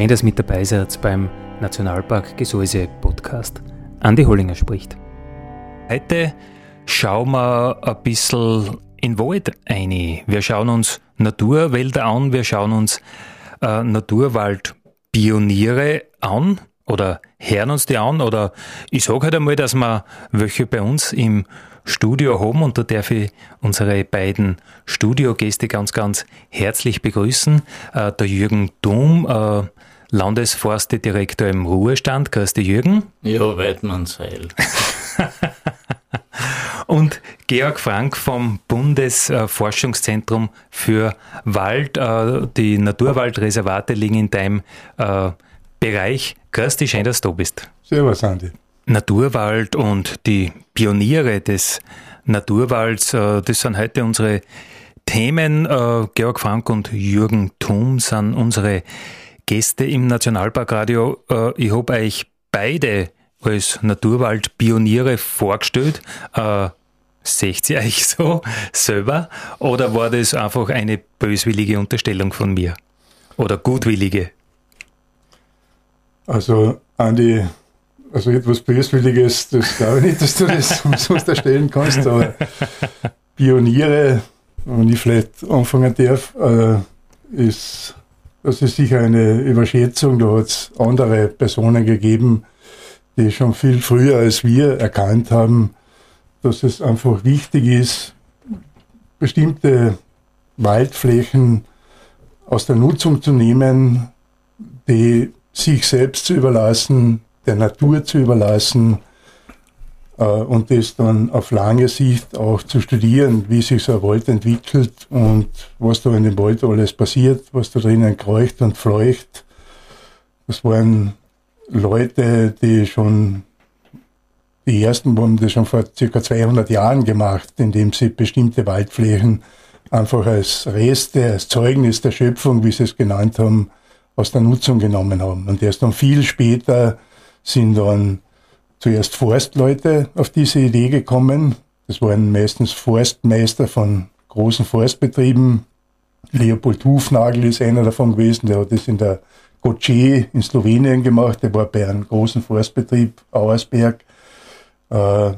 Schön, dass mit dabei seid beim Nationalpark Gesäuse Podcast. Andi Hollinger spricht. Heute schauen wir ein bisschen in Wald ein. Wir schauen uns Naturwälder an, wir schauen uns äh, Naturwaldpioniere an oder hören uns die an oder ich sage halt einmal, dass wir welche bei uns im Studio haben und da darf ich unsere beiden Studiogäste ganz, ganz herzlich begrüßen. Äh, der Jürgen Dom, äh, Landesforstedirektor im Ruhestand. Dich, Jürgen. Ja, Weidmannsheil. und Georg Frank vom Bundesforschungszentrum für Wald. Äh, die Naturwaldreservate liegen in deinem äh, Bereich. Dich, schön, dass du da bist. Servus, Andi. Naturwald und die Pioniere des Naturwalds, äh, das sind heute unsere Themen. Georg Frank und Jürgen Thum sind unsere Gäste im Nationalparkradio. Äh, ich habe euch beide als Naturwaldpioniere vorgestellt. Äh, seht ihr euch so selber? Oder war das einfach eine böswillige Unterstellung von mir? Oder gutwillige? Also, Andi, also etwas Böswilliges, das glaube ich nicht, dass du das umsonst erstellen kannst, aber Pioniere, wenn ich vielleicht anfangen darf, äh, ist das ist sicher eine Überschätzung. Da hat es andere Personen gegeben, die schon viel früher als wir erkannt haben, dass es einfach wichtig ist, bestimmte Waldflächen aus der Nutzung zu nehmen, die sich selbst zu überlassen, der Natur zu überlassen und das dann auf lange Sicht auch zu studieren, wie sich so ein Wald entwickelt und was da in dem Wald alles passiert, was da drinnen kreucht und fleucht. Das waren Leute, die schon, die ersten haben das schon vor circa 200 Jahren gemacht, indem sie bestimmte Waldflächen einfach als Reste, als Zeugnis der Schöpfung, wie sie es genannt haben, aus der Nutzung genommen haben. Und erst dann viel später sind dann zuerst Forstleute auf diese Idee gekommen. Das waren meistens Forstmeister von großen Forstbetrieben. Leopold Hufnagel ist einer davon gewesen, der hat das in der Goce in Slowenien gemacht, der war bei einem großen Forstbetrieb, Auersberg. Äh,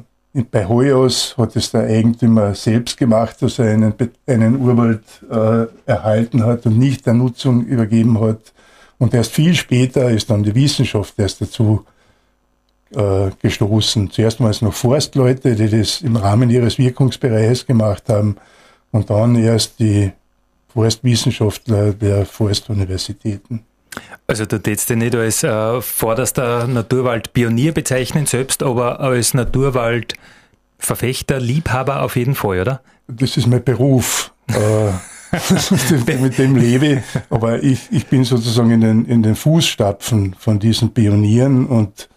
bei Hoyos hat es der Eigentümer selbst gemacht, dass er einen, einen Urwald äh, erhalten hat und nicht der Nutzung übergeben hat. Und erst viel später ist dann die Wissenschaft erst dazu äh, gestoßen. Zuerst waren es noch Forstleute, die das im Rahmen ihres Wirkungsbereichs gemacht haben und dann erst die Forstwissenschaftler der Forstuniversitäten. Also du tätst dich nicht als äh, vorderster Naturwaldpionier bezeichnen selbst, aber als Naturwaldverfechter, Liebhaber auf jeden Fall, oder? Das ist mein Beruf. äh, mit dem lebe ich. Aber ich, ich bin sozusagen in den, in den Fußstapfen von diesen Pionieren und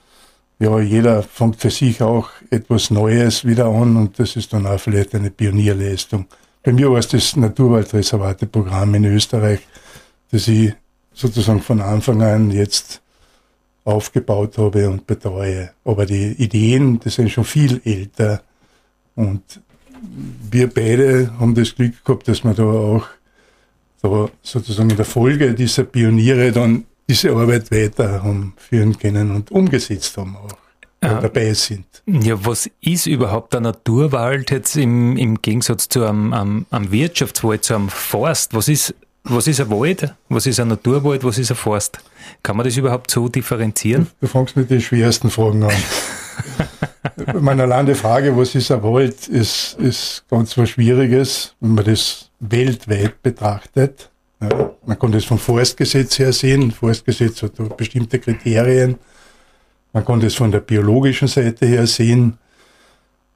ja, jeder fängt für sich auch etwas Neues wieder an und das ist dann auch vielleicht eine Pionierleistung. Bei mir war es das Naturwaldreservate-Programm in Österreich, das ich sozusagen von Anfang an jetzt aufgebaut habe und betreue. Aber die Ideen, die sind schon viel älter und wir beide haben das Glück gehabt, dass wir da auch da sozusagen in der Folge dieser Pioniere dann diese Arbeit weiter haben führen können und umgesetzt haben auch. Dabei sind. Ja, was ist überhaupt der Naturwald jetzt im, im Gegensatz zu einem, einem, einem Wirtschaftswald, zu einem Forst? Was ist, was ist ein Wald? Was ist ein Naturwald? Was ist ein Forst? Kann man das überhaupt so differenzieren? Du, du fängst mit den schwersten Fragen an. Meine allein die Frage, was ist ein Wald, ist, ist ganz was Schwieriges, wenn man das weltweit betrachtet. Man kann das vom Forstgesetz her sehen. Forstgesetz hat bestimmte Kriterien, Man kann das von der biologischen Seite her sehen.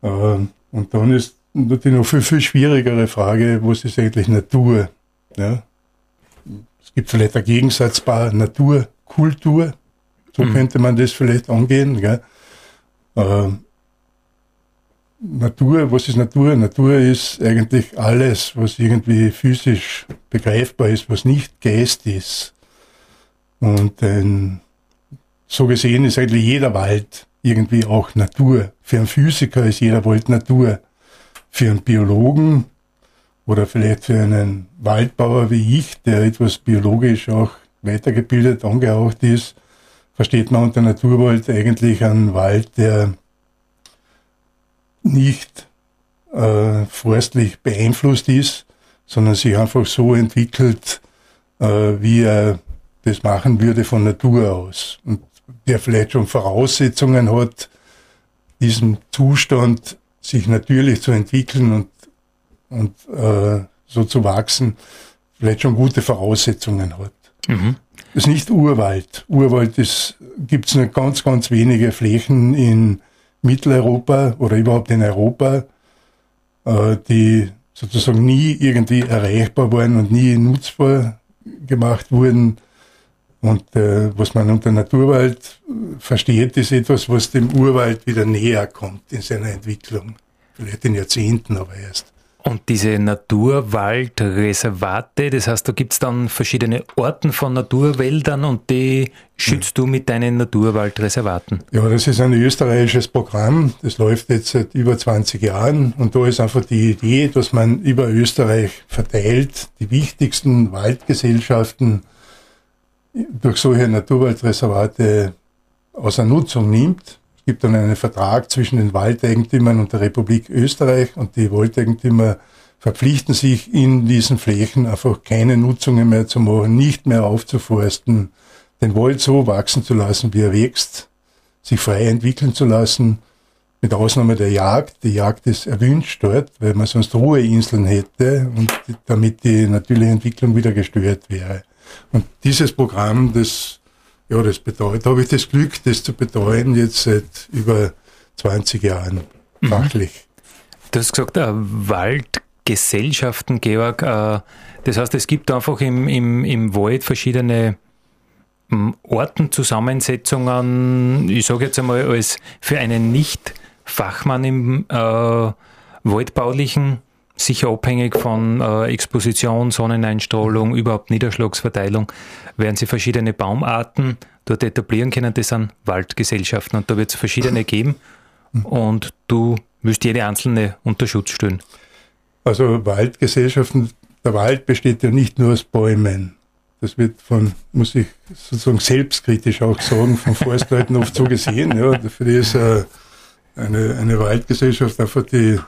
Äh, und dann ist natürlich noch viel, viel schwierigere Frage, was ist eigentlich Natur? Ja? Es gibt vielleicht ein Gegensatzpaar Natur, Kultur. So mhm. könnte man das vielleicht angehen. Gell? Natur, was ist Natur? Natur ist eigentlich alles, was irgendwie physisch begreifbar ist, was nicht Geist ist. Und ähm, so gesehen ist eigentlich jeder Wald irgendwie auch Natur. Für einen Physiker ist jeder Wald Natur. Für einen Biologen oder vielleicht für einen Waldbauer wie ich, der etwas biologisch auch weitergebildet, angehaucht ist, versteht man unter Naturwald eigentlich einen Wald, der nicht äh, forstlich beeinflusst ist, sondern sich einfach so entwickelt, äh, wie er das machen würde von Natur aus. Und der vielleicht schon Voraussetzungen hat, diesen Zustand sich natürlich zu entwickeln und, und äh, so zu wachsen, vielleicht schon gute Voraussetzungen hat. Mhm. Das ist nicht Urwald. Urwald gibt es nur ganz, ganz wenige Flächen in Mitteleuropa oder überhaupt in Europa, äh, die sozusagen nie irgendwie erreichbar waren und nie nutzbar gemacht wurden. Und äh, was man unter Naturwald versteht, ist etwas, was dem Urwald wieder näher kommt in seiner Entwicklung. Vielleicht in Jahrzehnten aber erst. Und diese Naturwaldreservate, das heißt, da gibt es dann verschiedene Orten von Naturwäldern und die schützt du mit deinen Naturwaldreservaten. Ja, das ist ein österreichisches Programm, das läuft jetzt seit über 20 Jahren. Und da ist einfach die Idee, dass man über Österreich verteilt die wichtigsten Waldgesellschaften durch solche Naturwaldreservate außer Nutzung nimmt gibt dann einen Vertrag zwischen den Waldeigentümern und der Republik Österreich und die Waldeigentümer verpflichten sich in diesen Flächen einfach keine Nutzungen mehr zu machen, nicht mehr aufzuforsten, den Wald so wachsen zu lassen, wie er wächst, sich frei entwickeln zu lassen, mit Ausnahme der Jagd. Die Jagd ist erwünscht dort, weil man sonst Ruheinseln hätte und damit die natürliche Entwicklung wieder gestört wäre. Und dieses Programm, das ja, das bedeutet, da habe ich das Glück, das zu betreuen jetzt seit über 20 Jahren mhm. fachlich. Du hast gesagt, äh, Waldgesellschaften, Georg. Äh, das heißt, es gibt einfach im, im, im Wald verschiedene ähm, Ortenzusammensetzungen. Ich sage jetzt einmal, als für einen Nicht-Fachmann im äh, Waldbaulichen sicher abhängig von äh, Exposition, Sonneneinstrahlung, überhaupt Niederschlagsverteilung, werden sie verschiedene Baumarten dort etablieren können. Das sind Waldgesellschaften und da wird es verschiedene geben und du wirst jede einzelne unter Schutz stellen. Also Waldgesellschaften, der Wald besteht ja nicht nur aus Bäumen. Das wird von, muss ich sozusagen selbstkritisch auch sagen, von Forstleuten oft so gesehen. Ja, für die ist äh, eine, eine Waldgesellschaft einfach die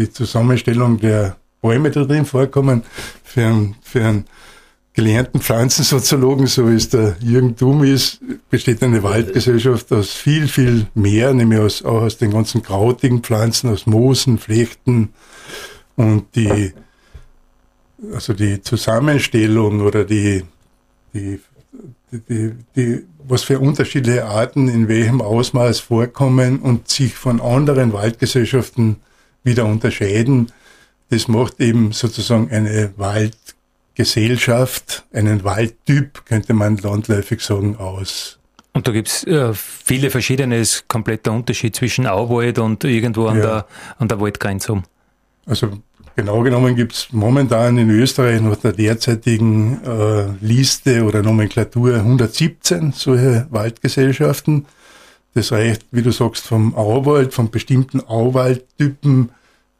die Zusammenstellung der Bäume, die drin vorkommen, für einen, für einen gelernten Pflanzensoziologen, so wie es der Jürgen Thum ist, besteht eine Waldgesellschaft aus viel, viel mehr, nämlich aus, auch aus den ganzen krautigen Pflanzen, aus Moosen, Flechten und die, also die Zusammenstellung oder die, die, die, die, was für unterschiedliche Arten in welchem Ausmaß vorkommen und sich von anderen Waldgesellschaften wieder unterscheiden. Das macht eben sozusagen eine Waldgesellschaft, einen Waldtyp, könnte man landläufig sagen, aus. Und da gibt's äh, viele verschiedene, ist kompletter Unterschied zwischen Auwald und irgendwo an, ja. der, an der Waldgrenze. Also genau genommen gibt's momentan in Österreich nach der derzeitigen äh, Liste oder Nomenklatur 117 solche Waldgesellschaften. Das reicht, wie du sagst, vom Auwald, von bestimmten Auwaldtypen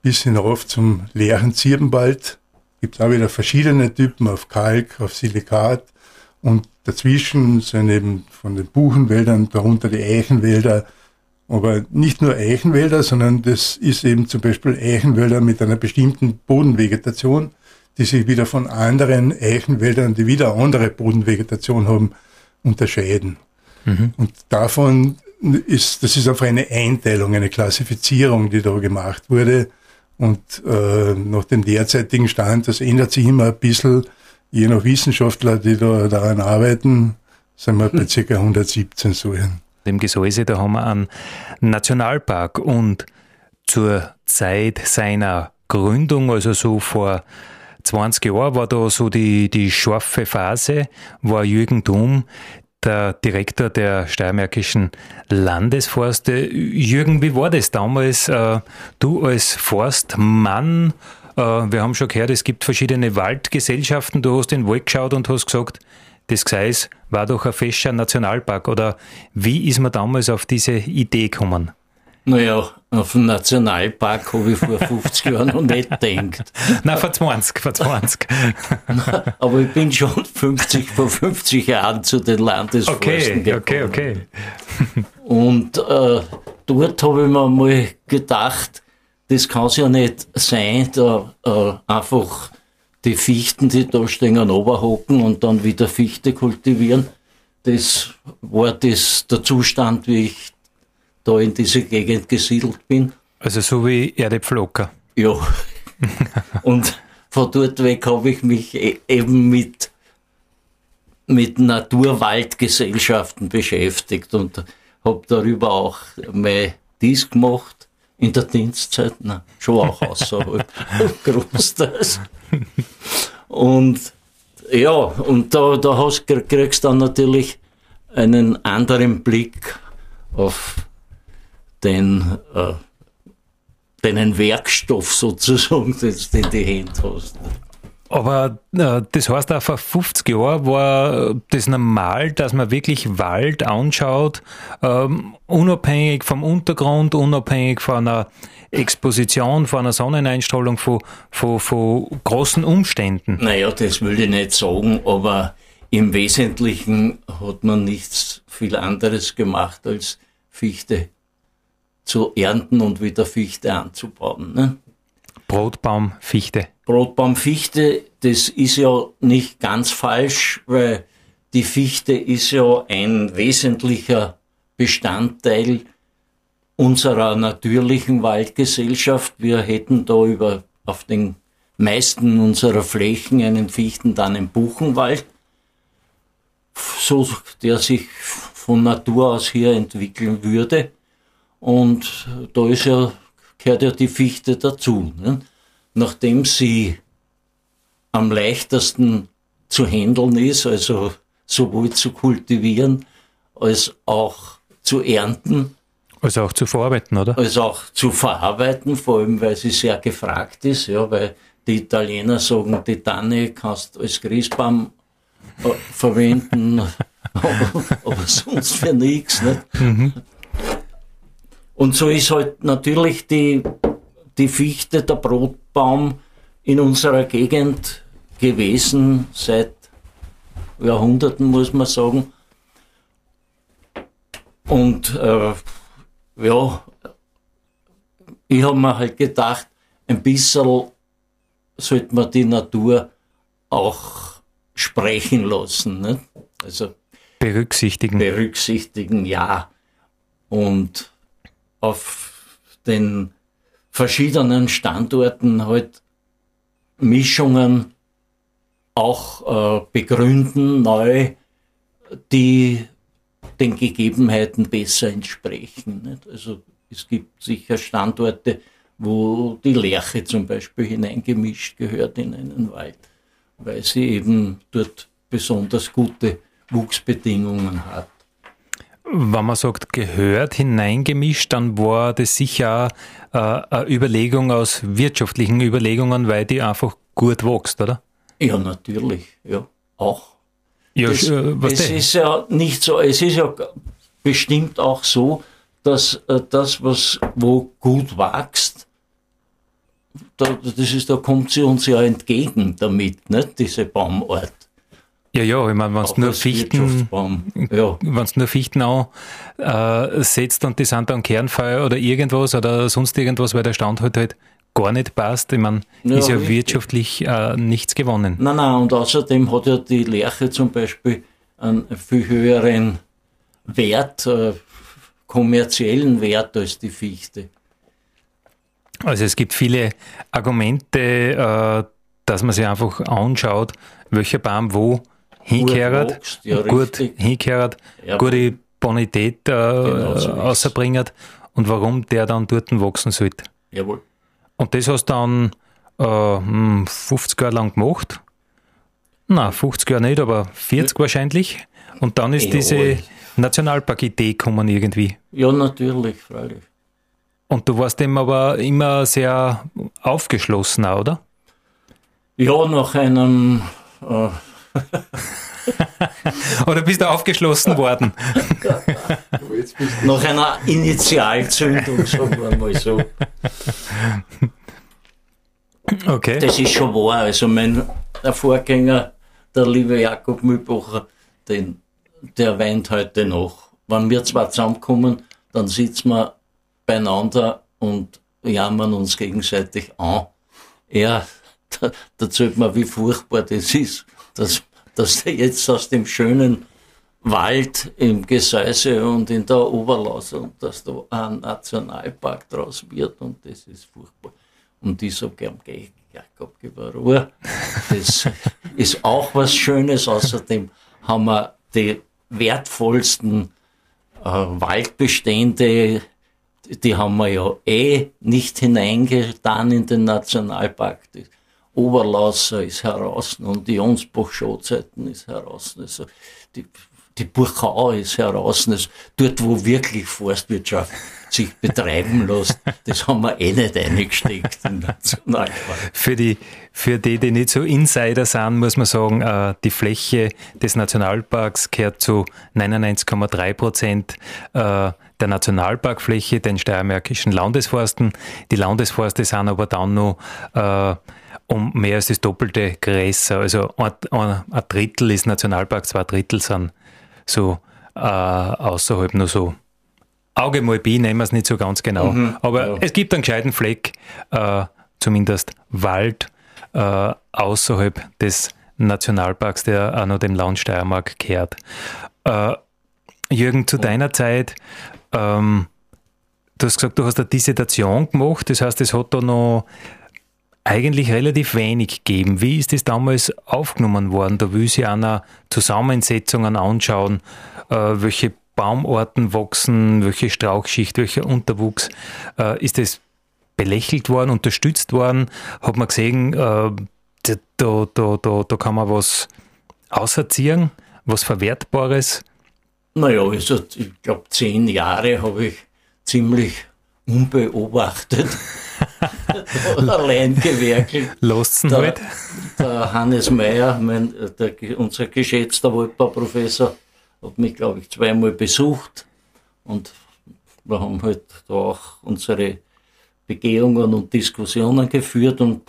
bis hinauf zum leeren Zirbenwald. Gibt auch wieder verschiedene Typen auf Kalk, auf Silikat und dazwischen sind eben von den Buchenwäldern, darunter die Eichenwälder, aber nicht nur Eichenwälder, sondern das ist eben zum Beispiel Eichenwälder mit einer bestimmten Bodenvegetation, die sich wieder von anderen Eichenwäldern, die wieder andere Bodenvegetation haben, unterscheiden. Mhm. Und davon ist, das ist einfach eine Einteilung, eine Klassifizierung, die da gemacht wurde. Und äh, nach dem derzeitigen Stand, das ändert sich immer ein bisschen, je nach Wissenschaftler, die da daran arbeiten, sind wir bei ca. 117 Säulen. Im Gesäuse, da haben wir einen Nationalpark und zur Zeit seiner Gründung, also so vor 20 Jahren, war da so die, die scharfe Phase, war Jürgen Thum der Direktor der Steiermärkischen Landesforste. Jürgen, wie war das damals? Äh, du als Forstmann, äh, wir haben schon gehört, es gibt verschiedene Waldgesellschaften. Du hast in den Wald geschaut und hast gesagt, das Gseis war doch ein fescher Nationalpark. Oder wie ist man damals auf diese Idee gekommen? Naja, auf den Nationalpark habe ich vor 50 Jahren noch nicht gedacht. Nein, vor 20, vor 20. Aber ich bin schon 50, vor 50 Jahren zu den Landesforsten okay, gekommen. Okay, okay, Und äh, dort habe ich mir mal gedacht, das kann es ja nicht sein, da äh, einfach die Fichten, die da stehen, runterhocken und dann wieder Fichte kultivieren. Das war das der Zustand, wie ich da in diese Gegend gesiedelt bin. Also so wie Erdäpfelocker. Ja. und von dort weg habe ich mich e eben mit, mit Naturwaldgesellschaften beschäftigt und habe darüber auch mal dies gemacht in der Dienstzeit, na, schon auch außerhalb Großteils. Und ja, und da, da hast, kriegst du dann natürlich einen anderen Blick auf den, äh, deinen Werkstoff sozusagen, den du in die Hände hast. Aber äh, das heißt auch vor 50 Jahren war das normal, dass man wirklich Wald anschaut, ähm, unabhängig vom Untergrund, unabhängig von einer Exposition, von einer Sonneneinstrahlung, von, von, von großen Umständen. Naja, das will ich nicht sagen, aber im Wesentlichen hat man nichts viel anderes gemacht als Fichte zu ernten und wieder Fichte anzubauen. Ne? Brotbaum, Fichte. Brotbaum, Fichte, das ist ja nicht ganz falsch, weil die Fichte ist ja ein wesentlicher Bestandteil unserer natürlichen Waldgesellschaft. Wir hätten da über auf den meisten unserer Flächen einen Fichten, dann einen Buchenwald, so der sich von Natur aus hier entwickeln würde. Und da ist ja, gehört ja die Fichte dazu. Ne? Nachdem sie am leichtesten zu handeln ist, also sowohl zu kultivieren als auch zu ernten. Also auch zu verarbeiten, oder? Als auch zu verarbeiten, vor allem weil sie sehr gefragt ist, ja, weil die Italiener sagen, die Tanne kannst du als Grießbaum äh, verwenden, aber, aber, sonst für nichts. Mhm. Und so ist halt natürlich die, die Fichte, der Brotbaum in unserer Gegend gewesen, seit Jahrhunderten muss man sagen. Und äh, ja, ich habe mir halt gedacht, ein bisschen sollte man die Natur auch sprechen lassen. Ne? Also berücksichtigen. Berücksichtigen, ja. Und auf den verschiedenen Standorten halt Mischungen auch äh, begründen, neu, die den Gegebenheiten besser entsprechen. Nicht? Also es gibt sicher Standorte, wo die Lerche zum Beispiel hineingemischt gehört in einen Wald, weil sie eben dort besonders gute Wuchsbedingungen hat. Wenn man sagt, gehört hineingemischt, dann war das sicher äh, eine Überlegung aus wirtschaftlichen Überlegungen, weil die einfach gut wächst, oder? Ja, natürlich, ja, auch. Ja, das, was es ist ja nicht so, es ist ja bestimmt auch so, dass äh, das, was wo gut wächst, da, das ist, da kommt sie uns ja entgegen damit, nicht, diese Baumart. Ja, ja, ich meine, wenn es nur Fichten, ja. wenn nur Fichten an, äh, setzt und die sind dann Kernfeuer oder irgendwas oder sonst irgendwas, weil der Stand halt halt gar nicht passt, ich meine, ja, ist ja richtig. wirtschaftlich äh, nichts gewonnen. Nein, nein, und außerdem hat ja die Lerche zum Beispiel einen viel höheren Wert, äh, kommerziellen Wert als die Fichte. Also es gibt viele Argumente, äh, dass man sich einfach anschaut, welcher Baum wo hinkehrt, ja, gut hinkehrt, ja. gute Bonität äh, genau so außerbringen und warum der dann dort wachsen sollte. Jawohl. Und das hast du dann äh, 50 hm, Jahre lang gemacht. Na, 50 Jahre nicht, aber 40 ja. wahrscheinlich. Und dann ist ja, diese Nationalpark-Idee gekommen irgendwie. Ja, natürlich, freilich. Und du warst dem aber immer sehr aufgeschlossen, oder? Ja, nach einem. Äh Oder bist du aufgeschlossen worden? nach einer Initialzündung, sagen wir mal so. Okay. Das ist schon wahr. Also mein Vorgänger, der liebe Jakob Mühlbacher, den, der weint heute noch. Wenn wir zwar zusammenkommen, dann sitzen wir beieinander und jammern uns gegenseitig an. Er, da, da zählt man, wie furchtbar das ist, dass, dass der jetzt aus dem schönen Wald im Gesäuse und in der Oberlaus und dass da ein Nationalpark draus wird und das ist furchtbar. Und ich sage gern, geh, Jakob, gib Ruhe. Das ist auch was Schönes. Außerdem haben wir die wertvollsten äh, Waldbestände, die haben wir ja eh nicht hineingetan in den Nationalpark. Die Oberlausser ist heraus und die Jonsbach-Schotzeiten ist heraus. Also die, die Burchau ist heraus. Also dort, wo wirklich Forstwirtschaft sich betreiben lässt, das haben wir eh nicht eingesteckt im Nationalpark. Für die, für die, die nicht so Insider sind, muss man sagen, äh, die Fläche des Nationalparks gehört zu 99,3 Prozent äh, der Nationalparkfläche, den steiermärkischen Landesforsten. Die Landesforste sind aber dann noch äh, um mehr als das Doppelte größer. Also ein, ein, Drittel ist Nationalpark, zwei Drittel sind so äh, außerhalb nur so Auge mal B nehmen wir es nicht so ganz genau. Mhm, Aber ja. es gibt einen gescheiten Fleck, äh, zumindest Wald, äh, außerhalb des Nationalparks, der auch noch dem Land Steiermark gehört. Äh, Jürgen, zu deiner Zeit, ähm, du hast gesagt, du hast eine Dissertation gemacht, das heißt, es hat da noch eigentlich relativ wenig gegeben. Wie ist das damals aufgenommen worden? Da will sich einer Zusammensetzungen anschauen, äh, welche Baumarten wachsen, welche Strauchschicht, welcher Unterwuchs. Äh, ist das belächelt worden, unterstützt worden? Hat man gesehen, äh, da, da, da, da kann man was auserziehen, was Verwertbares? Naja, also ich glaube, zehn Jahre habe ich ziemlich unbeobachtet allein gewerkelt. Losten halt. Der Hannes Meyer, mein, der, unser geschätzter Waldbauprofessor, hat mich, glaube ich, zweimal besucht und wir haben halt da auch unsere Begehungen und Diskussionen geführt und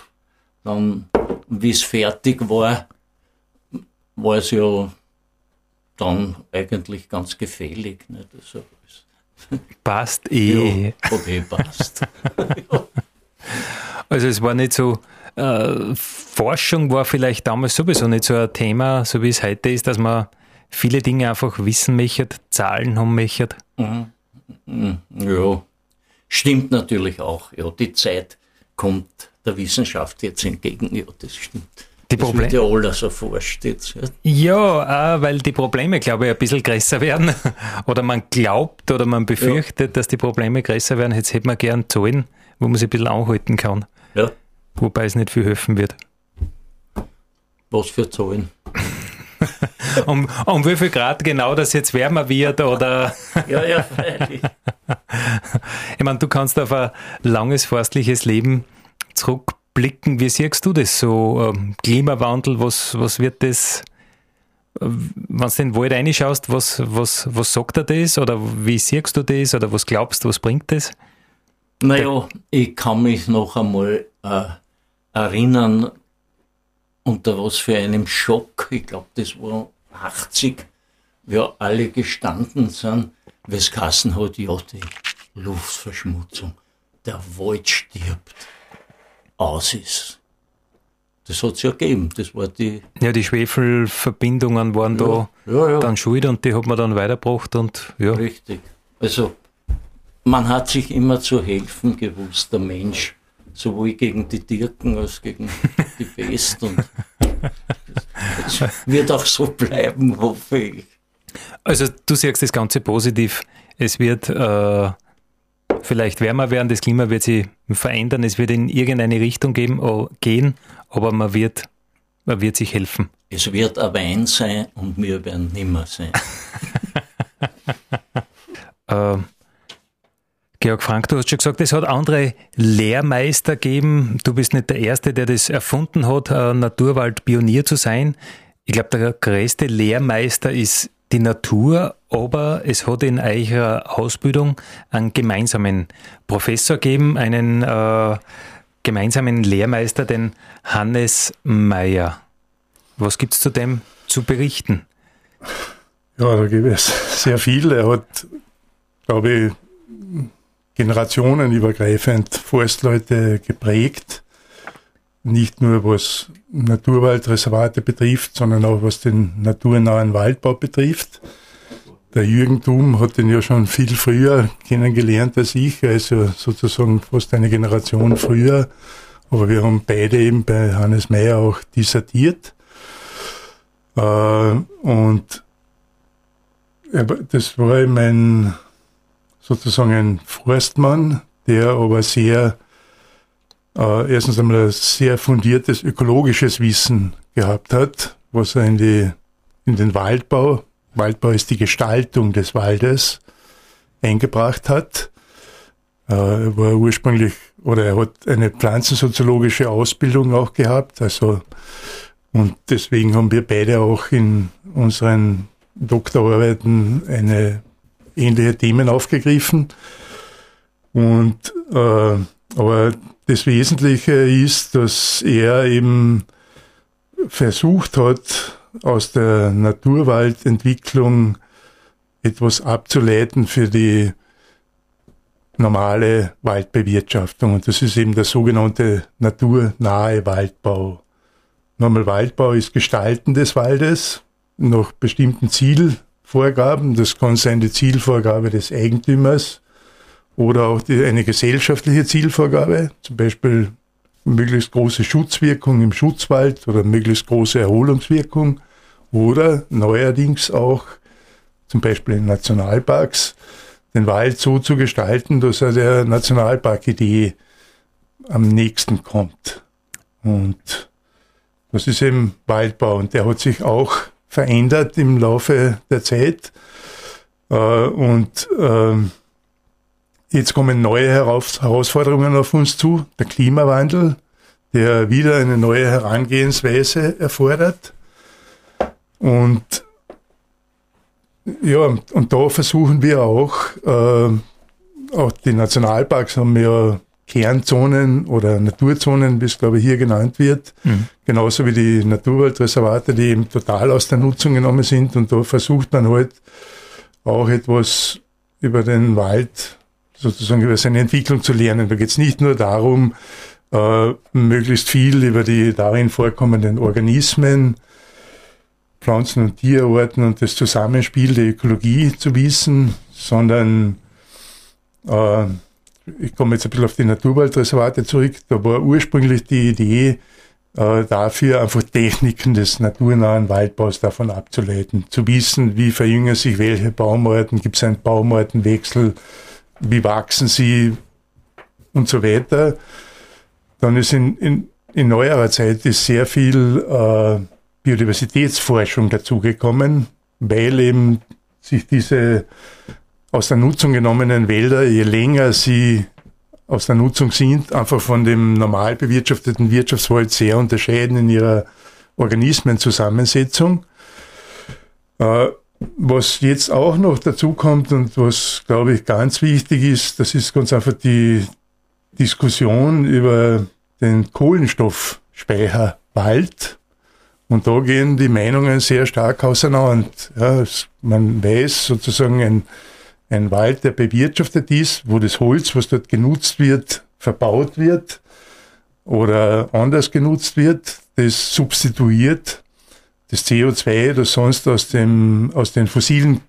dann, wie es fertig war, war es ja dann eigentlich ganz gefällig. Nicht? Also, passt eh. Ja, okay, passt. Also es war nicht so, äh, Forschung war vielleicht damals sowieso nicht so ein Thema, so wie es heute ist, dass man viele Dinge einfach wissen möchte, Zahlen haben möchte. Mhm. mhm. Ja, stimmt natürlich auch. Ja, die Zeit kommt der Wissenschaft jetzt entgegen. Ja, das stimmt. Die Probleme. Das wird ja alles erforscht jetzt. Ja, auch weil die Probleme, glaube ich, ein bisschen größer werden. oder man glaubt oder man befürchtet, ja. dass die Probleme größer werden. Jetzt hätte man gern Zahlen, wo man sich ein bisschen anhalten kann. Ja. Wobei es nicht viel helfen wird. Was für Zahlen? um, um wie viel Grad genau das jetzt wärmer wird oder. ja, ja, freilich. ich meine, du kannst auf ein langes forstliches Leben zurückblicken. Wie siehst du das so? Ähm, Klimawandel, was, was wird das? Wenn du den Wald reinschaust, was, was, was sagt er das? Oder wie siehst du das? Oder was glaubst du, was bringt das? Naja, ich kann mich noch einmal äh, erinnern, unter was für einem Schock, ich glaube, das war 80, wir alle gestanden sind, es Kassen hat, ja, die Luftverschmutzung, der Wald stirbt, aus ist. Das hat es ja gegeben. Das war die. Ja, die Schwefelverbindungen waren ja, da ja, ja. dann schuld und die hat man dann weitergebracht und ja. Richtig. Also, man hat sich immer zu helfen gewusst, der Mensch sowohl gegen die Dirken als gegen die Pest. Und das wird auch so bleiben, hoffe ich. Also du siehst das Ganze positiv. Es wird äh, vielleicht wärmer werden, das Klima wird sich verändern, es wird in irgendeine Richtung geben, oh, gehen, aber man wird, man wird sich helfen. Es wird ein Wein sein und wir werden nimmer sein. äh, Georg Frank, du hast schon gesagt, es hat andere Lehrmeister gegeben. Du bist nicht der Erste, der das erfunden hat, Naturwaldpionier zu sein. Ich glaube, der größte Lehrmeister ist die Natur, aber es hat in eurer Ausbildung einen gemeinsamen Professor gegeben, einen äh, gemeinsamen Lehrmeister, den Hannes Meyer. Was gibt es zu dem zu berichten? Ja, da gibt es sehr viel. Er hat, glaube ich, generationenübergreifend Forstleute geprägt. Nicht nur was Naturwaldreservate betrifft, sondern auch was den naturnahen Waldbau betrifft. Der Jürgen Thum hat den ja schon viel früher kennengelernt als ich. Ja sozusagen fast eine Generation früher. Aber wir haben beide eben bei Hannes Meyer auch dissertiert. Äh, und das war eben ein, sozusagen ein Forstmann, der aber sehr, äh, erstens einmal ein sehr fundiertes ökologisches Wissen gehabt hat, was er in, die, in den Waldbau, Waldbau ist die Gestaltung des Waldes, eingebracht hat. Äh, er war ursprünglich, oder er hat eine pflanzensoziologische Ausbildung auch gehabt, also und deswegen haben wir beide auch in unseren Doktorarbeiten eine ähnliche Themen aufgegriffen. Und äh, aber das Wesentliche ist, dass er eben versucht hat, aus der Naturwaldentwicklung etwas abzuleiten für die normale Waldbewirtschaftung. Und das ist eben der sogenannte naturnahe Waldbau. Normal Waldbau ist Gestalten des Waldes nach bestimmten Zielvorgaben. Das kann sein die Zielvorgabe des Eigentümers oder auch die, eine gesellschaftliche Zielvorgabe, zum Beispiel möglichst große Schutzwirkung im Schutzwald oder möglichst große Erholungswirkung oder neuerdings auch zum Beispiel in Nationalparks den Wald so zu gestalten, dass er der Nationalparkidee am nächsten kommt. Und das ist eben Waldbau und der hat sich auch verändert im Laufe der Zeit. Äh, und ähm, jetzt kommen neue Herausforderungen auf uns zu. Der Klimawandel, der wieder eine neue Herangehensweise erfordert. Und ja, und da versuchen wir auch, äh, auch die Nationalparks haben ja Kernzonen oder Naturzonen, wie es glaube ich hier genannt wird, mhm. genauso wie die Naturwaldreservate, die eben total aus der Nutzung genommen sind. Und da versucht man halt auch etwas über den Wald, sozusagen über seine Entwicklung zu lernen. Da geht es nicht nur darum, äh, möglichst viel über die darin vorkommenden Organismen, Pflanzen- und Tierarten und das Zusammenspiel der Ökologie zu wissen, sondern äh, ich komme jetzt ein bisschen auf die Naturwaldreservate zurück, da war ursprünglich die Idee, äh, dafür einfach Techniken des naturnahen Waldbaus davon abzuleiten, zu wissen, wie verjüngen sich welche Baumarten, gibt es einen Baumartenwechsel, wie wachsen sie und so weiter. Dann ist in, in, in neuerer Zeit ist sehr viel äh, Biodiversitätsforschung dazugekommen, weil eben sich diese aus der Nutzung genommenen Wälder, je länger sie aus der Nutzung sind, einfach von dem normal bewirtschafteten Wirtschaftswald sehr unterscheiden in ihrer Organismenzusammensetzung. Äh, was jetzt auch noch dazu kommt und was, glaube ich, ganz wichtig ist, das ist ganz einfach die Diskussion über den Kohlenstoffspeicher Wald. Und da gehen die Meinungen sehr stark auseinander. Ja, man weiß sozusagen, ein ein Wald, der bewirtschaftet ist, wo das Holz, was dort genutzt wird, verbaut wird oder anders genutzt wird, das substituiert das CO2, das sonst aus, dem, aus den fossilen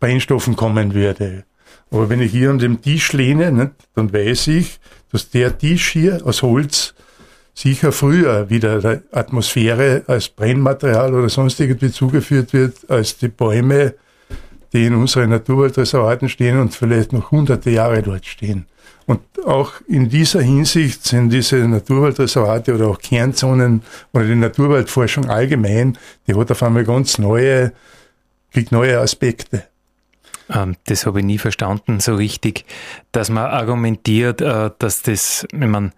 Brennstoffen kommen würde. Aber wenn ich hier an dem Tisch lehne, nicht, dann weiß ich, dass der Tisch hier aus Holz sicher früher wieder der Atmosphäre als Brennmaterial oder sonst irgendwie zugeführt wird, als die Bäume die in unseren Naturwaldreservaten stehen und vielleicht noch hunderte Jahre dort stehen. Und auch in dieser Hinsicht sind diese Naturwaldreservate oder auch Kernzonen oder die Naturwaldforschung allgemein, die hat auf einmal ganz neue, kriegt neue Aspekte. Ähm, das habe ich nie verstanden so richtig, dass man argumentiert, äh, dass das, wenn man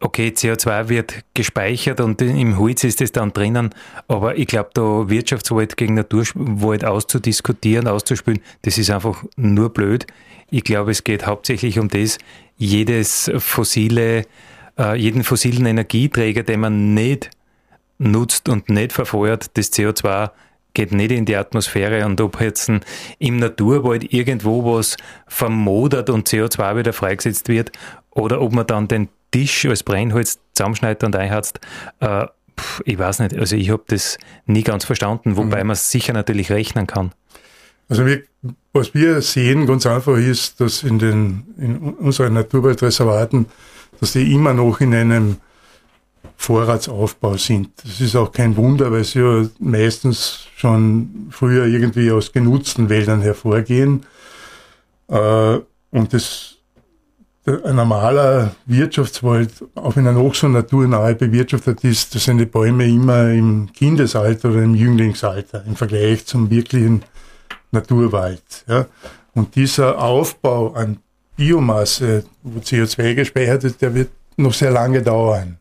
okay, CO2 wird gespeichert und im Holz ist es dann drinnen, aber ich glaube, da Wirtschaftswald gegen Naturwald auszudiskutieren, auszuspielen, das ist einfach nur blöd. Ich glaube, es geht hauptsächlich um das, jedes fossile, äh, jeden fossilen Energieträger, den man nicht nutzt und nicht verfeuert, das CO2 geht nicht in die Atmosphäre und ob jetzt im Naturwald irgendwo was vermodert und CO2 wieder freigesetzt wird oder ob man dann den Tisch als Brennholz zusammenschneidet und einhatzt, äh, ich weiß nicht, also ich habe das nie ganz verstanden, wobei mhm. man sicher natürlich rechnen kann. Also wir, was wir sehen ganz einfach ist, dass in den in unseren Naturwaldreservaten, dass die immer noch in einem Vorratsaufbau sind. Das ist auch kein Wunder, weil sie ja meistens schon früher irgendwie aus genutzten Wäldern hervorgehen. Äh, und das ein normaler Wirtschaftswald, auch wenn er noch so naturnahe bewirtschaftet ist, da sind die Bäume immer im Kindesalter oder im Jünglingsalter im Vergleich zum wirklichen Naturwald. Ja. Und dieser Aufbau an Biomasse, wo CO2 gespeichert ist, der wird noch sehr lange dauern.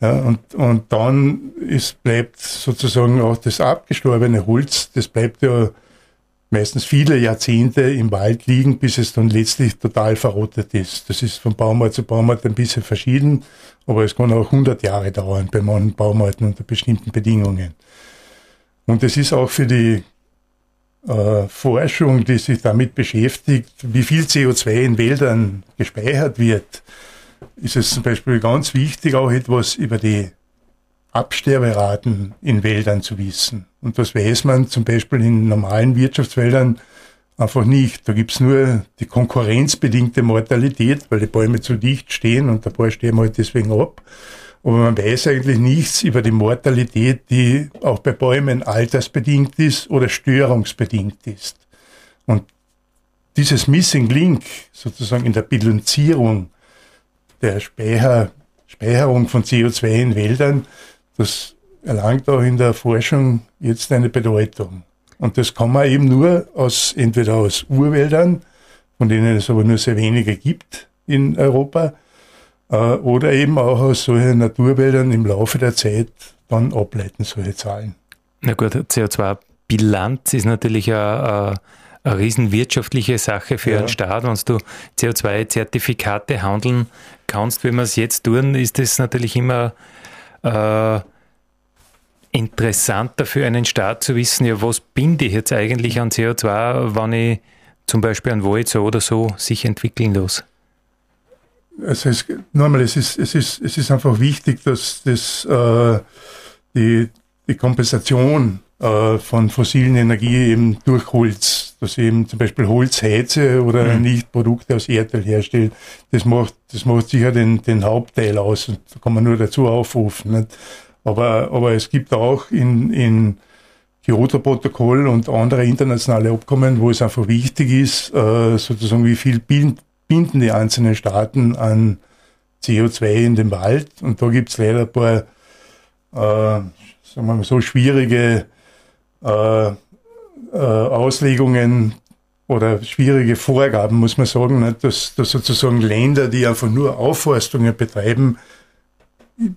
Ja, und, und dann ist, bleibt sozusagen auch das abgestorbene Holz, das bleibt ja meistens viele Jahrzehnte im Wald liegen, bis es dann letztlich total verrottet ist. Das ist von Baumart zu Baumart ein bisschen verschieden, aber es kann auch 100 Jahre dauern bei manchen Baumarten unter bestimmten Bedingungen. Und es ist auch für die äh, Forschung, die sich damit beschäftigt, wie viel CO2 in Wäldern gespeichert wird, ist es zum Beispiel ganz wichtig, auch etwas über die Absterberaten in Wäldern zu wissen. Und das weiß man zum Beispiel in normalen Wirtschaftswäldern einfach nicht. Da gibt's nur die konkurrenzbedingte Mortalität, weil die Bäume zu dicht stehen und der Bäume stehen halt deswegen ab. Aber man weiß eigentlich nichts über die Mortalität, die auch bei Bäumen altersbedingt ist oder störungsbedingt ist. Und dieses Missing Link sozusagen in der Bilanzierung der Speicher, Speicherung von CO2 in Wäldern das erlangt auch in der Forschung jetzt eine Bedeutung. Und das kann man eben nur aus, entweder aus Urwäldern, von denen es aber nur sehr wenige gibt in Europa, äh, oder eben auch aus solchen Naturwäldern im Laufe der Zeit dann ableiten, solche Zahlen. Na gut, CO2-Bilanz ist natürlich eine, eine riesenwirtschaftliche Sache für ja. einen Staat. Wenn du CO2-Zertifikate handeln kannst, wie wir es jetzt tun, ist das natürlich immer äh, interessanter für einen Staat zu wissen, ja, was binde ich jetzt eigentlich an CO2, wenn ich zum Beispiel einen Wald so oder so sich entwickeln lasse? Also es, nochmal, es ist, es, ist, es ist einfach wichtig, dass das, äh, die, die Kompensation äh, von fossilen Energie eben durch Holz, dass ich eben zum Beispiel Holz heize oder mhm. nicht Produkte aus Erdöl herstelle, das macht, das macht sicher den, den Hauptteil aus und da kann man nur dazu aufrufen. Nicht? Aber, aber es gibt auch in, in Kyoto-Protokoll und andere internationale Abkommen, wo es einfach wichtig ist, äh, sozusagen wie viel binden die einzelnen Staaten an CO2 in den Wald. Und da gibt es leider ein paar, äh, sagen wir mal so, schwierige äh, äh, Auslegungen oder schwierige Vorgaben, muss man sagen? Dass, dass sozusagen Länder, die einfach nur Aufforstungen betreiben,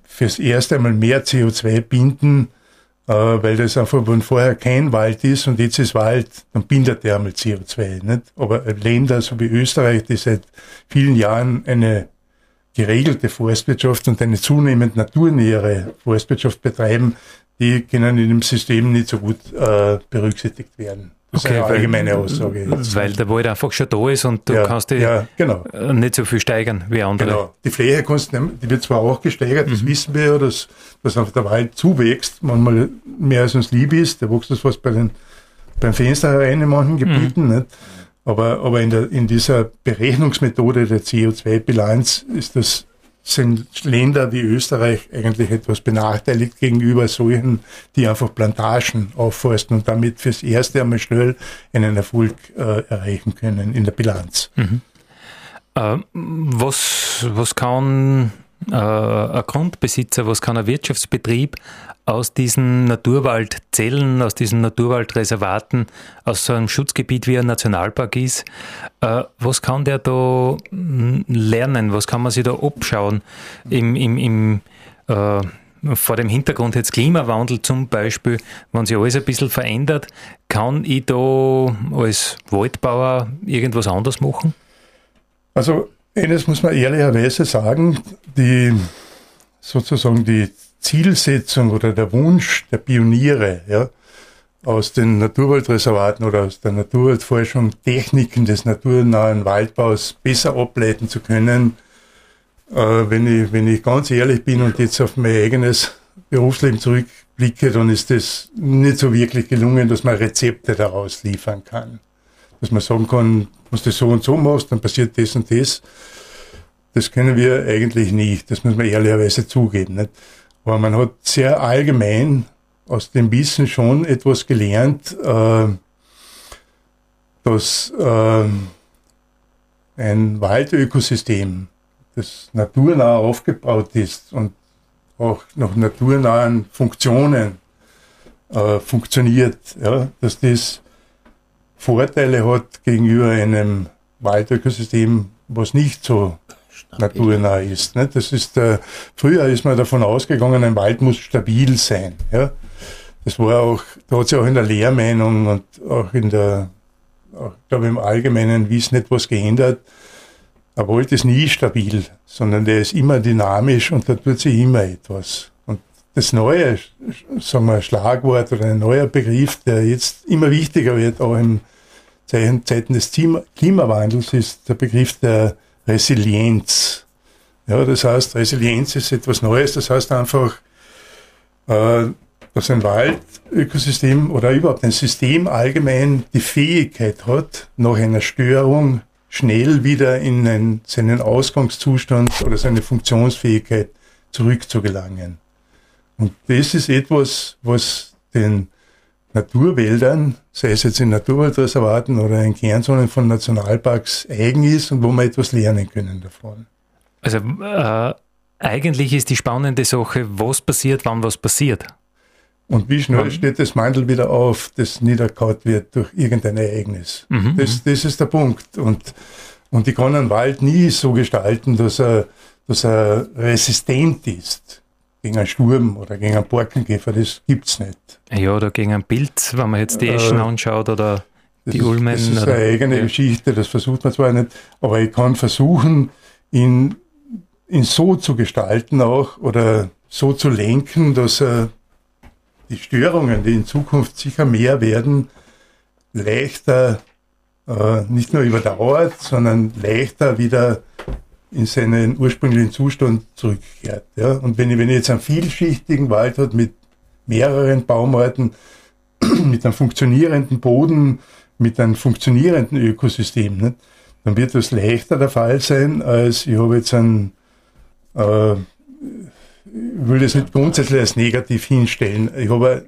fürs erste Mal mehr CO2 binden, äh, weil das einfach, wenn vorher kein Wald ist und jetzt ist Wald, dann bindet der einmal CO2. Nicht? Aber Länder so wie Österreich, die seit vielen Jahren eine geregelte Forstwirtschaft und eine zunehmend naturnähere Forstwirtschaft betreiben, die können in dem System nicht so gut äh, berücksichtigt werden. Das okay, ist eine allgemeine Aussage. Jetzt. Weil der Wald einfach schon da ist und du ja, kannst die ja, genau. nicht so viel steigern wie andere. Genau. Die Fläche kannst du die wird zwar auch gesteigert, das mhm. wissen wir ja, dass, dass einfach der Wald zuwächst, manchmal mehr als uns lieb ist, der wächst das fast bei den, beim Fenster herein in manchen Gebieten, mhm. nicht? Aber, aber in, der, in dieser Berechnungsmethode der CO2-Bilanz ist das sind Länder wie Österreich eigentlich etwas benachteiligt gegenüber solchen, die einfach Plantagen aufforsten und damit fürs erste einmal schnell einen Erfolg äh, erreichen können in der Bilanz. Mhm. Äh, was, was kann äh, ein Grundbesitzer, was kann ein Wirtschaftsbetrieb aus diesen Naturwaldzellen, aus diesen Naturwaldreservaten, aus so einem Schutzgebiet wie ein Nationalpark ist, äh, was kann der da hm, lernen? Was kann man sich da abschauen im, im, im äh, vor dem Hintergrund jetzt Klimawandel zum Beispiel, wenn sich alles ein bisschen verändert, kann ich da als Waldbauer irgendwas anderes machen? Also eines muss man ehrlicherweise sagen, die sozusagen die Zielsetzung oder der Wunsch der Pioniere, ja, aus den Naturwaldreservaten oder aus der Naturwaldforschung Techniken des naturnahen Waldbaus besser ableiten zu können, äh, wenn, ich, wenn ich ganz ehrlich bin und jetzt auf mein eigenes Berufsleben zurückblicke, dann ist es nicht so wirklich gelungen, dass man Rezepte daraus liefern kann. Dass man sagen kann, wenn du das so und so machst, dann passiert das und das. Das können wir eigentlich nicht. Das muss man ehrlicherweise zugeben. Nicht? Aber man hat sehr allgemein aus dem Wissen schon etwas gelernt, äh, dass äh, ein Waldökosystem, das naturnah aufgebaut ist und auch nach naturnahen Funktionen äh, funktioniert, ja, dass das Vorteile hat gegenüber einem Waldökosystem, was nicht so naturnah ist. Ne? Das ist äh, früher ist man davon ausgegangen, ein Wald muss stabil sein. Ja? Das war auch, da hat sich auch in der Lehrmeinung und auch in der, auch, glaube im allgemeinen Wissen etwas geändert. Ein Wald ist nie stabil, sondern der ist immer dynamisch und da tut sich immer etwas. Und das neue, sagen wir, Schlagwort oder ein neuer Begriff, der jetzt immer wichtiger wird, auch in Zeiten des Klimawandels, ist der Begriff der Resilienz. Ja, das heißt, Resilienz ist etwas Neues, das heißt einfach, äh, dass ein Waldökosystem oder überhaupt ein System allgemein die Fähigkeit hat, nach einer Störung schnell wieder in einen, seinen Ausgangszustand oder seine Funktionsfähigkeit zurückzugelangen. Und das ist etwas, was den Naturwäldern, sei es jetzt in Naturwaldreservaten oder in Kernzonen von Nationalparks, eigen ist und wo wir etwas lernen können davon. Also äh, eigentlich ist die spannende Sache, was passiert, wann was passiert. Und wie schnell steht das Mandel wieder auf, das niederkaut wird durch irgendein Ereignis. Mhm. Das, mhm. das ist der Punkt. Und, und ich kann einen Wald nie so gestalten, dass er, dass er resistent ist gegen einen Sturm oder gegen einen Borkenkäfer, das gibt's nicht. Ja, oder gegen einen Pilz, wenn man jetzt die Eschen äh, anschaut oder die ist, Ulmen. Das ist eine eigene ja. Geschichte, das versucht man zwar nicht, aber ich kann versuchen, ihn, ihn so zu gestalten auch oder so zu lenken, dass er die Störungen, die in Zukunft sicher mehr werden, leichter äh, nicht nur überdauert, sondern leichter wieder in seinen ursprünglichen Zustand zurückkehrt. Ja? Und wenn ich, wenn ich jetzt einen vielschichtigen Wald hat mit mehreren Baumarten, mit einem funktionierenden Boden, mit einem funktionierenden Ökosystem, nicht? dann wird das leichter der Fall sein, als ich habe jetzt einen, äh, ich will das nicht grundsätzlich als negativ hinstellen. Ich habe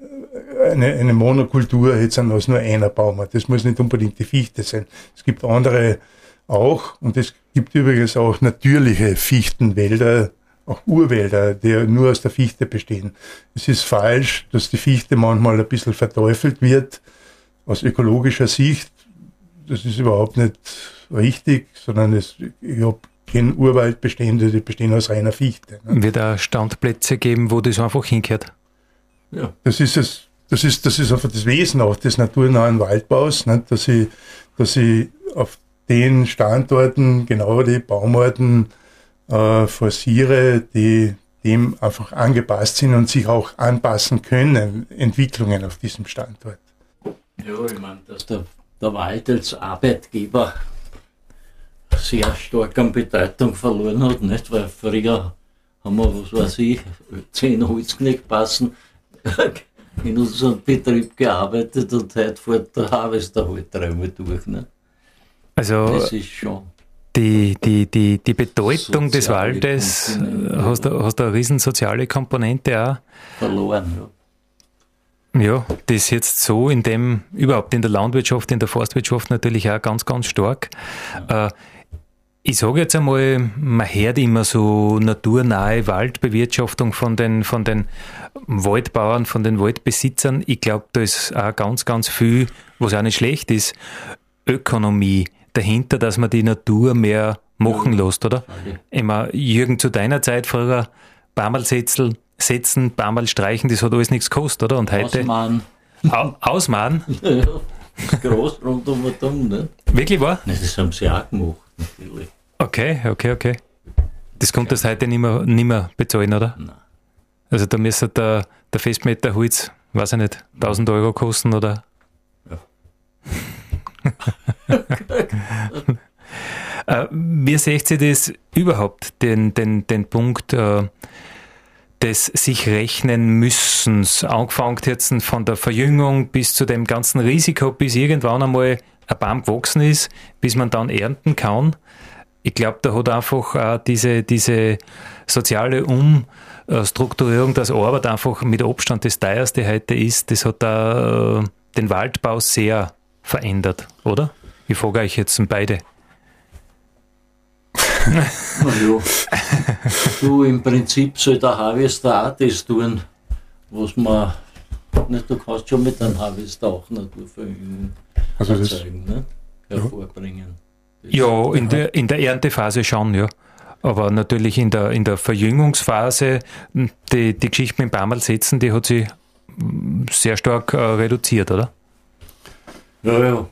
eine, eine Monokultur jetzt aus nur einer Baumart. Das muss nicht unbedingt die Fichte sein. Es gibt andere auch, und es gibt übrigens auch natürliche Fichtenwälder, auch Urwälder, die nur aus der Fichte bestehen. Es ist falsch, dass die Fichte manchmal ein bisschen verteufelt wird aus ökologischer Sicht. Das ist überhaupt nicht richtig, sondern es, ich habe keine Urwaldbestände, die bestehen aus reiner Fichte. Ne? Wird da Standplätze geben, wo das einfach hinkehrt? Ja. Das ist es. Das ist, das ist einfach das Wesen auch des naturnahen Waldbaus, ne? dass ich, dass ich auf den Standorten genau die Baumarten äh, forciere, die dem einfach angepasst sind und sich auch anpassen können, Entwicklungen auf diesem Standort. Ja, ich meine, dass der, der Wald als Arbeitgeber sehr stark an Bedeutung verloren hat, nicht? Weil früher haben wir, was weiß ich, zehn Holzknechtpassen in unserem Betrieb gearbeitet und heute fährt der Harvester halt dreimal durch. Nicht? Also, die, die, die, die Bedeutung des Waldes, hast du, hast eine riesen soziale Komponente auch? Verloren, ja. Ja, das jetzt so in dem, überhaupt in der Landwirtschaft, in der Forstwirtschaft natürlich auch ganz, ganz stark. Ja. Äh, ich sage jetzt einmal, man hört immer so naturnahe Waldbewirtschaftung von den, von den Waldbauern, von den Waldbesitzern. Ich glaube, da ist auch ganz, ganz viel, was auch nicht schlecht ist, Ökonomie dahinter, dass man die Natur mehr machen ja. lässt, oder? Okay. Immer Jürgen, zu deiner Zeit früher Barmalsetzel setzen, Barmal streichen, das hat alles nichts gekostet, oder? Und heute. Ausmachen. Ausmachen? ja, groß rundum und um, ne? Wirklich wahr? Nein, das haben sie auch gemacht, natürlich. Okay, okay, okay. Das kommt das heute nicht mehr, nicht mehr bezahlen, oder? Nein. Also da müsste der, der Festmeter Holz, weiß ich nicht, 1000 Euro kosten oder? Äh, wie seht ihr das überhaupt, den, den, den Punkt äh, des sich rechnen müssens, angefangen jetzt von der Verjüngung bis zu dem ganzen Risiko, bis irgendwann einmal ein Baum gewachsen ist, bis man dann ernten kann? ich glaube, da hat einfach auch diese, diese soziale Umstrukturierung, dass Arbeit einfach mit Abstand das teuerste heute ist, das hat da äh, den Waldbau sehr verändert, oder? Ich frage euch jetzt beide. Na ja. Du, im Prinzip soll der Harvester auch das tun, was man. Nicht, du kannst schon mit einem Harvester auch Naturverjüngung also erzeugen, ne? hervorbringen. Ja, in der, in der Erntephase schon, ja. Aber natürlich in der, in der Verjüngungsphase, die, die Geschichte mit dem Barmal setzen, die hat sich sehr stark äh, reduziert, oder? Ja, ja.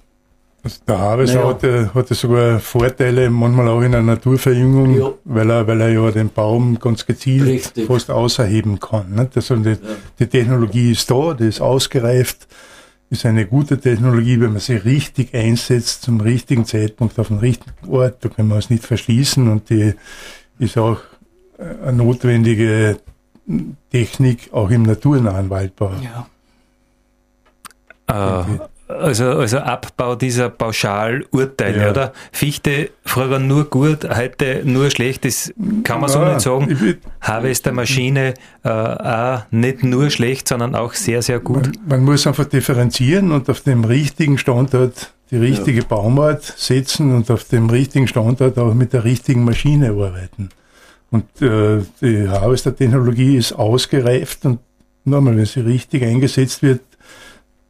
Also der Harvester naja. hatte, hatte sogar Vorteile, manchmal auch in der Naturverjüngung, ja. weil, er, weil er ja den Baum ganz gezielt Richtig. fast außerheben kann. Nicht? Also die, ja. die Technologie ist da, die ist ausgereift ist eine gute Technologie, wenn man sie richtig einsetzt, zum richtigen Zeitpunkt auf dem richtigen Ort. Da können wir uns nicht verschließen und die ist auch äh, eine notwendige Technik, auch im naturnahen Waldbau. Ja. Äh, also, also Abbau dieser Pauschalurteile, ja. oder? Fichte früher nur gut, heute nur schlecht, das kann man so nicht sagen. Harvester-Maschine äh, auch nicht nur schlecht, sondern auch sehr, sehr gut. Man, man, muss einfach differenzieren und auf dem richtigen Standort die richtige ja. Baumart setzen und auf dem richtigen Standort auch mit der richtigen Maschine arbeiten. Und äh, die Harvester-Technologie ist ausgereift und nochmal, wenn sie richtig eingesetzt wird,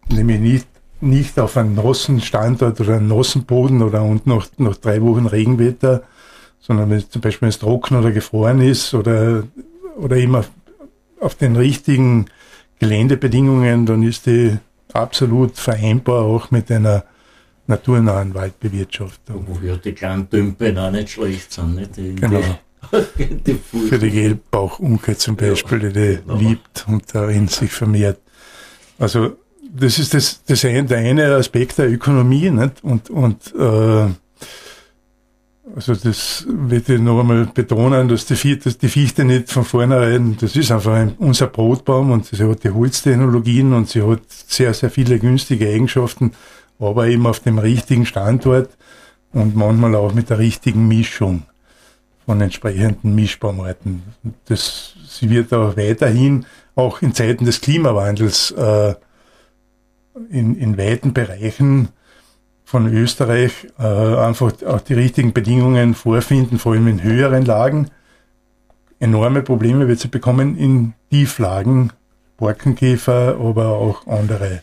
nämlich nicht nicht auf einem nassen Standort oder einem nassen Boden oder und nach, nach drei Wochen Regenwetter, sondern wenn es zum Beispiel es trocken oder gefroren ist oder, oder immer auf den richtigen Geländebedingungen, dann ist die absolut vereinbar auch mit einer naturnahen Waldbewirtschaftung. Wo ja die kleinen Tümpen auch nicht schlecht sind. Nicht? Die, genau. Die, die Für die Gelbbauchunke zum Beispiel, ja, die die genau. liebt und darin sich vermehrt. Also das ist das, das ein, der eine Aspekt der Ökonomie, nicht? Und, und äh, also das wird ich noch einmal betonen, dass die, dass die Fichte nicht von vornherein, das ist einfach ein, unser Brotbaum und sie hat die Holztechnologien und sie hat sehr, sehr viele günstige Eigenschaften, aber eben auf dem richtigen Standort und manchmal auch mit der richtigen Mischung von entsprechenden Mischbaumarten. Das, sie wird auch weiterhin, auch in Zeiten des Klimawandels, äh, in, in weiten Bereichen von Österreich äh, einfach auch die richtigen Bedingungen vorfinden, vor allem in höheren Lagen. Enorme Probleme wird sie bekommen in Tieflagen, Borkenkäfer, aber auch andere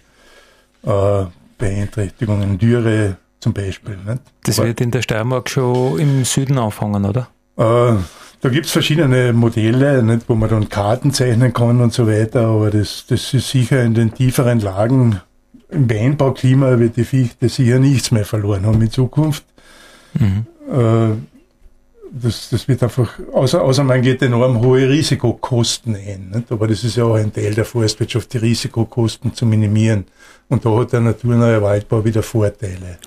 äh, Beeinträchtigungen, Dürre zum Beispiel. Nicht? Das aber, wird in der Steiermark schon im Süden anfangen, oder? Äh, da gibt's verschiedene Modelle, nicht, wo man dann Karten zeichnen kann und so weiter, aber das, das ist sicher in den tieferen Lagen im Weinbauklima wird die Fichte sicher nichts mehr verloren haben in Zukunft. Mhm. Äh, das, das wird einfach, außer, außer man geht enorm hohe Risikokosten ein. Nicht? Aber das ist ja auch ein Teil der Forstwirtschaft, die Risikokosten zu minimieren. Und da hat der naturnahe Waldbau wieder Vorteile.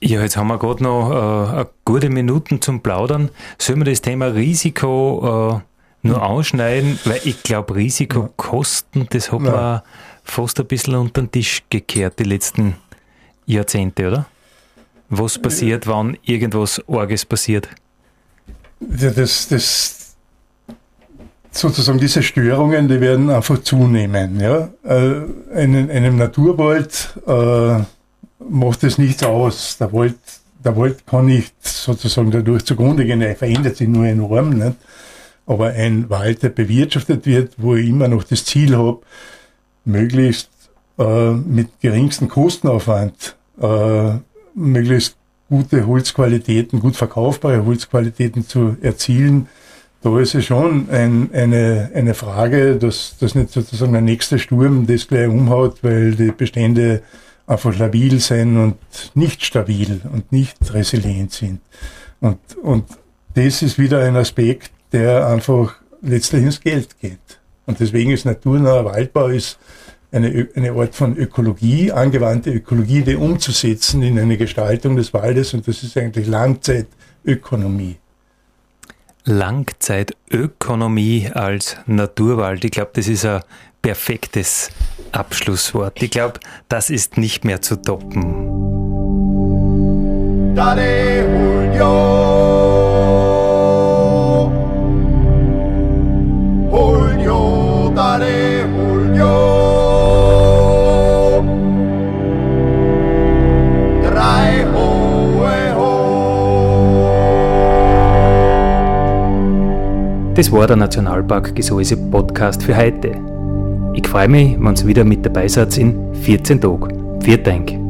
Ja, jetzt haben wir gerade noch äh, gute Minuten zum Plaudern. Sollen wir das Thema Risiko äh, nur hm. ausschneiden? Weil ich glaube, Risikokosten, das hat man fast ein bisschen unter den Tisch gekehrt die letzten Jahrzehnte, oder? was passiert, wann irgendwas Orges passiert? Ja, das, das, sozusagen diese Störungen, die werden einfach zunehmen. Ja? Äh, in einem Naturwald äh, macht es nichts aus. Der Wald, der Wald kann nicht sozusagen dadurch zugrunde gehen, er verändert sich nur enorm. Nicht? Aber ein Wald, der bewirtschaftet wird, wo ich immer noch das Ziel habe, möglichst äh, mit geringsten Kostenaufwand äh, möglichst gute Holzqualitäten, gut verkaufbare Holzqualitäten zu erzielen, da ist es schon ein, eine, eine Frage, dass, dass nicht sozusagen der nächste Sturm das gleich umhaut, weil die Bestände einfach labil sind und nicht stabil und nicht resilient sind. Und, und das ist wieder ein Aspekt, der einfach letztlich ins Geld geht. Und deswegen ist naturnaher Waldbau ist eine, eine Art von Ökologie, angewandte Ökologie, die umzusetzen in eine Gestaltung des Waldes und das ist eigentlich Langzeitökonomie. Langzeitökonomie als Naturwald. Ich glaube, das ist ein perfektes Abschlusswort. Ich glaube, das ist nicht mehr zu toppen. Dale, Das war der Nationalpark Gesäuse Podcast für heute. Ich freue mich, wenn ihr wieder mit dabei seid in 14 Tagen. Vielen Dank.